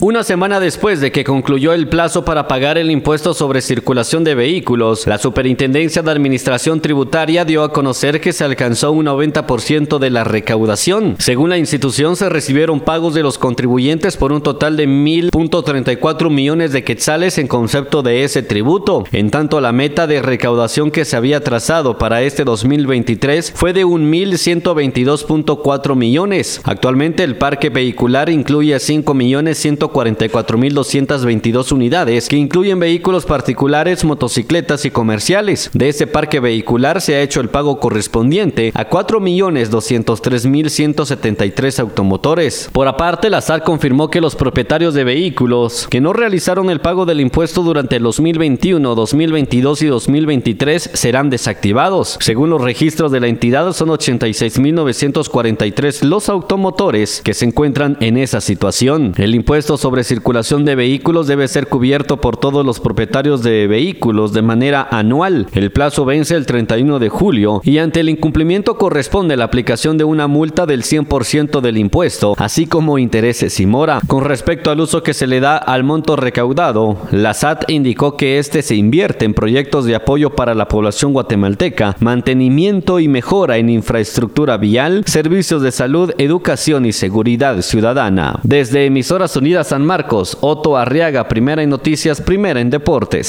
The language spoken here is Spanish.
Una semana después de que concluyó el plazo para pagar el impuesto sobre circulación de vehículos, la Superintendencia de Administración Tributaria dio a conocer que se alcanzó un 90% de la recaudación. Según la institución, se recibieron pagos de los contribuyentes por un total de 1.034 millones de quetzales en concepto de ese tributo. En tanto, la meta de recaudación que se había trazado para este 2023 fue de 1.122.4 millones. Actualmente, el parque vehicular incluye 5 millones 144.222 unidades, que incluyen vehículos particulares, motocicletas y comerciales. De ese parque vehicular se ha hecho el pago correspondiente a 4.203.173 automotores. Por aparte, la SAR confirmó que los propietarios de vehículos que no realizaron el pago del impuesto durante el 2021, 2022 y 2023 serán desactivados. Según los registros de la entidad, son 86.943 los automotores que se encuentran en esa situación. El impuesto sobre circulación de vehículos debe ser cubierto por todos los propietarios de vehículos de manera anual. El plazo vence el 31 de julio y ante el incumplimiento corresponde la aplicación de una multa del 100% del impuesto, así como intereses y mora. Con respecto al uso que se le da al monto recaudado, la SAT indicó que este se invierte en proyectos de apoyo para la población guatemalteca, mantenimiento y mejora en infraestructura vial, servicios de salud, educación y seguridad ciudadana. Desde Emisoras Unidas San Marcos, Otto Arriaga, primera en noticias, primera en deportes.